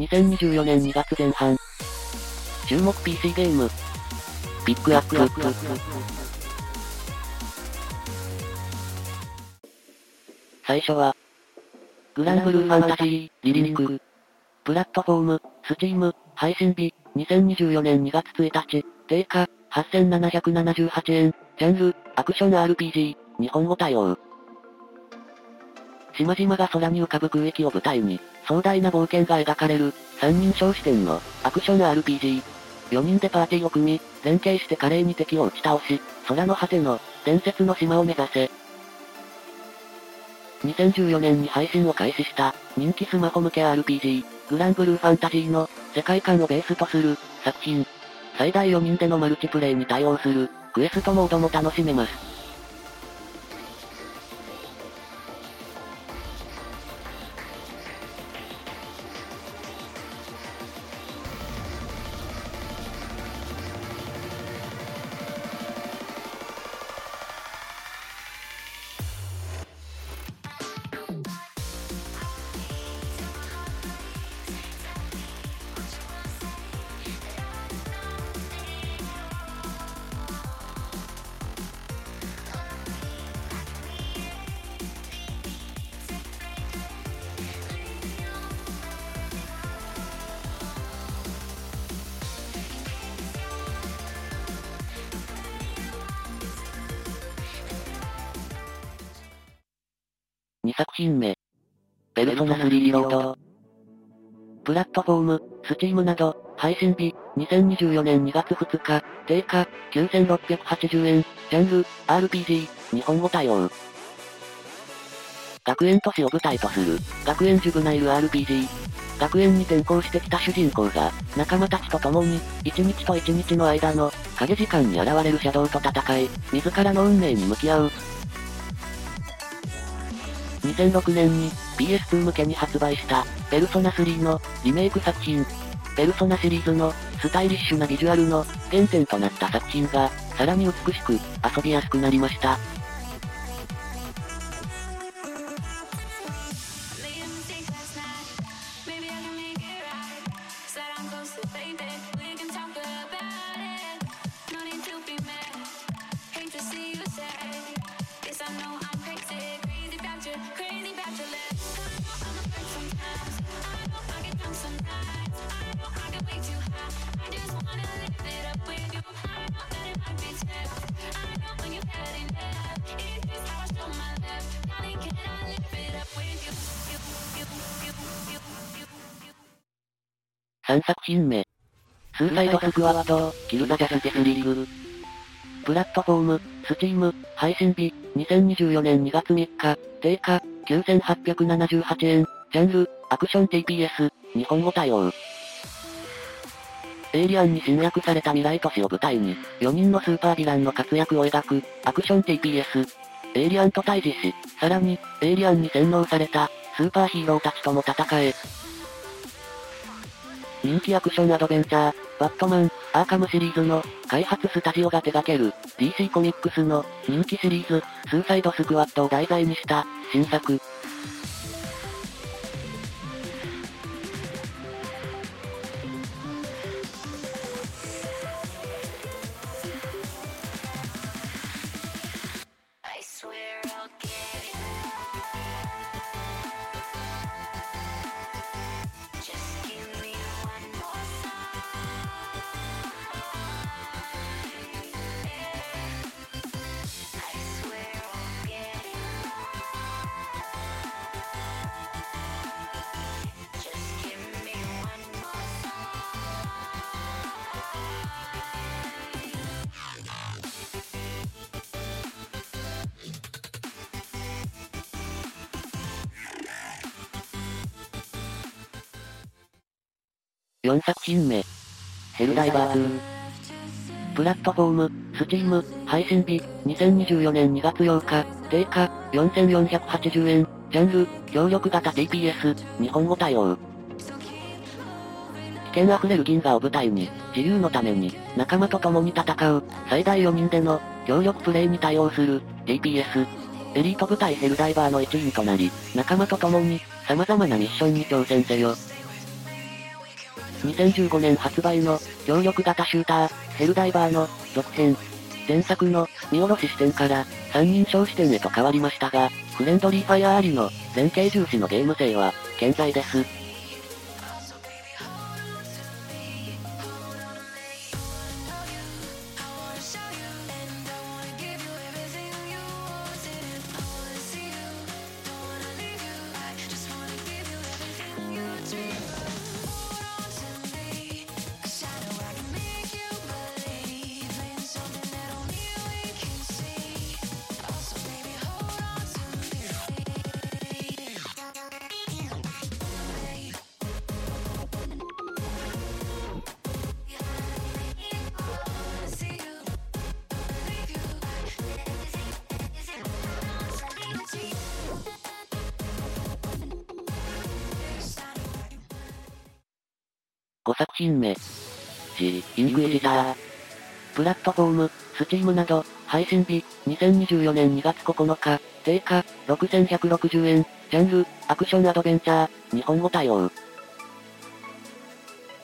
2024年2月前半。注目 PC ゲーム。ピックアップ。最初は、グランブルーファンタジー、リリンク。プラットフォーム、スチーム、配信日、2024年2月1日、定価、8778円、ジャンル、アクション RPG、日本語対応。島々が空に浮かぶ空域を舞台に、壮大な冒険が描かれる、三人称視点の、アクション RPG。4人でパーティーを組み、連携して華麗に敵を打ち倒し、空の果ての、伝説の島を目指せ。2014年に配信を開始した、人気スマホ向け RPG、グランブルーファンタジーの、世界観をベースとする、作品。最大4人でのマルチプレイに対応する、クエストモードも楽しめます。2作品目。ペルソナ3リロード。プラットフォーム、スチームなど、配信日、2024年2月2日、定価、9680円、ジャンル、RPG、日本語対応。学園都市を舞台とする、学園ジュブナイル RPG。学園に転校してきた主人公が、仲間たちと共に、一日と一日の間の、影時間に現れるシャドウと戦い、自らの運命に向き合う、2006年に PS2 向けに発売したペルソナ3のリメイク作品。ペルソナシリーズのスタイリッシュなビジュアルの原点となった作品がさらに美しく遊びやすくなりました。3作品目。スーサイドスクワッド、キルザジャスティスリーグ。プラットフォーム、 Steam、配信日、2024年2月3日、定価、9878円、ジャンル、アクション TPS、日本語対応。エイリアンに侵略された未来都市を舞台に、4人のスーパーヴィランの活躍を描く、アクション TPS。エイリアンと対峙し、さらに、エイリアンに洗脳された、スーパーヒーローたちとも戦え、人気アクションアドベンチャー、バットマン、アーカムシリーズの開発スタジオが手掛ける DC コミックスの人気シリーズ、スーサイドスクワットを題材にした新作、4作品目。ヘルダイバー2。プラットフォーム、スチーム、配信日、2024年2月8日、定価、4480円、ジャンル、協力型 TPS、日本語対応。危険あふれる銀河を舞台に、自由のために、仲間と共に戦う、最大4人での、協力プレイに対応する、TPS。エリート部隊ヘルダイバーの一員となり、仲間と共に、様々なミッションに挑戦せよ。2015年発売の、協力型シューター、ヘルダイバーの、続編。前作の、見下ろし視点から、三人称視点へと変わりましたが、フレンドリーファイアーリの、前傾重視のゲーム性は、健在です。5作品目。G、インクエジター。プラットフォーム、スチームなど、配信日、2024年2月9日、定価、6160円、ジャンル、アクションアドベンチャー、日本語対応。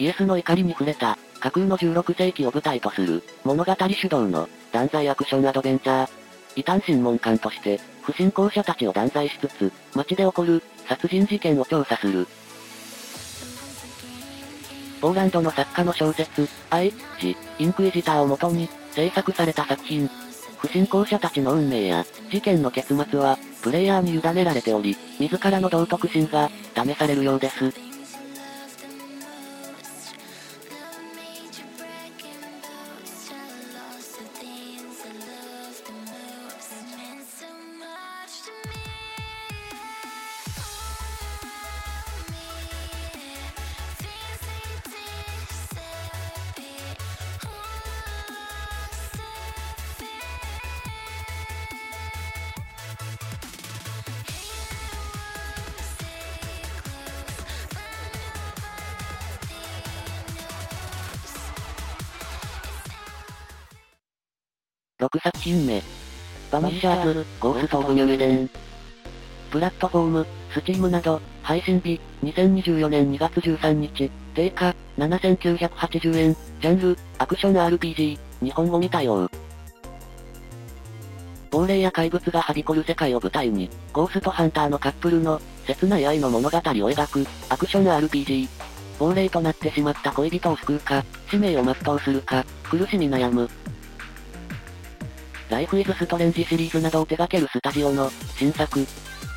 イエスの怒りに触れた、架空の16世紀を舞台とする、物語主導の、断罪アクションアドベンチャー。異端審問官として、不信仰者たちを断罪しつつ、街で起こる、殺人事件を調査する、ポーランドの作家の小説、愛、ジ、インクイジターをもとに、制作された作品。不信仰者たちの運命や、事件の結末は、プレイヤーに委ねられており、自らの道徳心が、試されるようです。6作品目。バニッシャーズ、ゴースト・オブ・ニューエデン。プラットフォーム、 Steam など、配信日、2024年2月13日、定価、7980円、ジャンル、アクション RPG、日本語に対応。亡霊や怪物がはびこる世界を舞台に、ゴーストハンターのカップルの、切ない愛の物語を描く、アクション RPG。亡霊となってしまった恋人を救うか、使命を全うするか、苦しみ悩む、ライフイズストレンジシリーズなどを手掛けるスタジオの新作。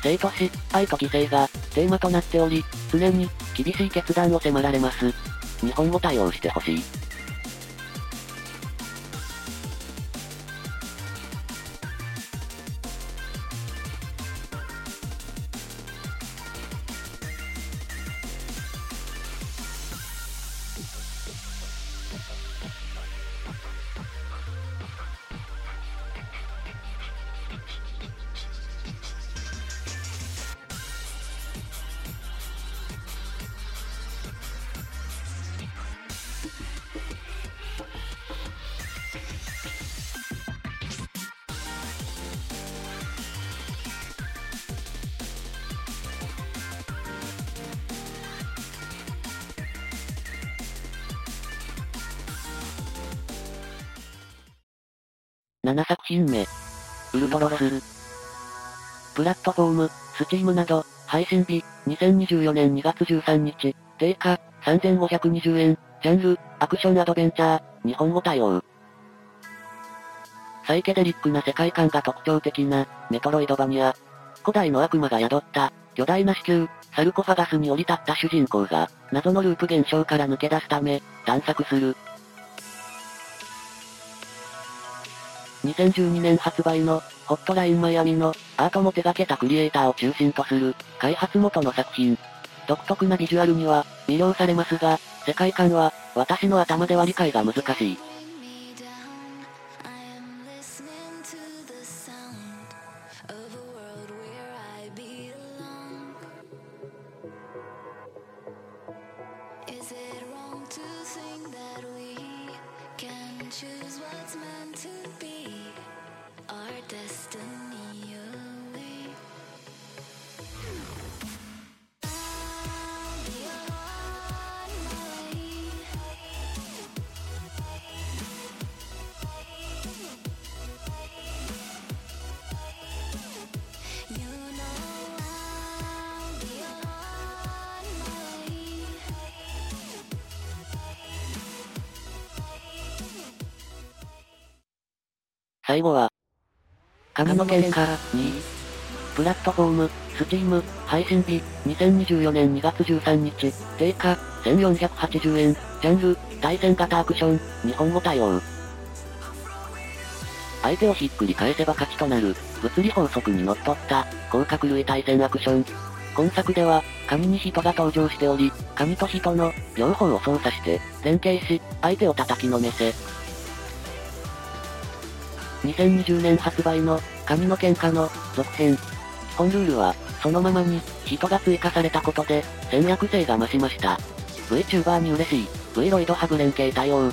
生と死、愛と犠牲がテーマとなっており、常に厳しい決断を迫られます。日本語対応してほしい。7作品目。ウルトロス。プラットフォーム、スチームなど、配信日、2024年2月13日、定価、3520円、ジャンル、アクションアドベンチャー、日本語対応。サイケデリックな世界観が特徴的な、メトロイドバニア。古代の悪魔が宿った、巨大な子宮、サルコファガスに降り立った主人公が、謎のループ現象から抜け出すため、探索する。2012年発売の、ホットラインマイアミの、アートも手掛けたクリエイターを中心とする、開発元の作品。独特なビジュアルには、魅了されますが、世界観は、私の頭では理解が難しい。最後は、神の喧嘩2。プラットフォーム、スチーム、配信日、2024年2月13日、定価、1480円、ジャンル、対戦型アクション、日本語対応。相手をひっくり返せば勝ちとなる、物理法則にのっとった、広角類対戦アクション。今作では、紙に人が登場しており、紙と人の、両方を操作して、連携し、相手を叩きのめせ。2020年発売の、神の喧嘩の、続編。基本ルールは、そのままに、人が追加されたことで、戦略性が増しました。VTuber に嬉しい、V ロイドハブ連携対応。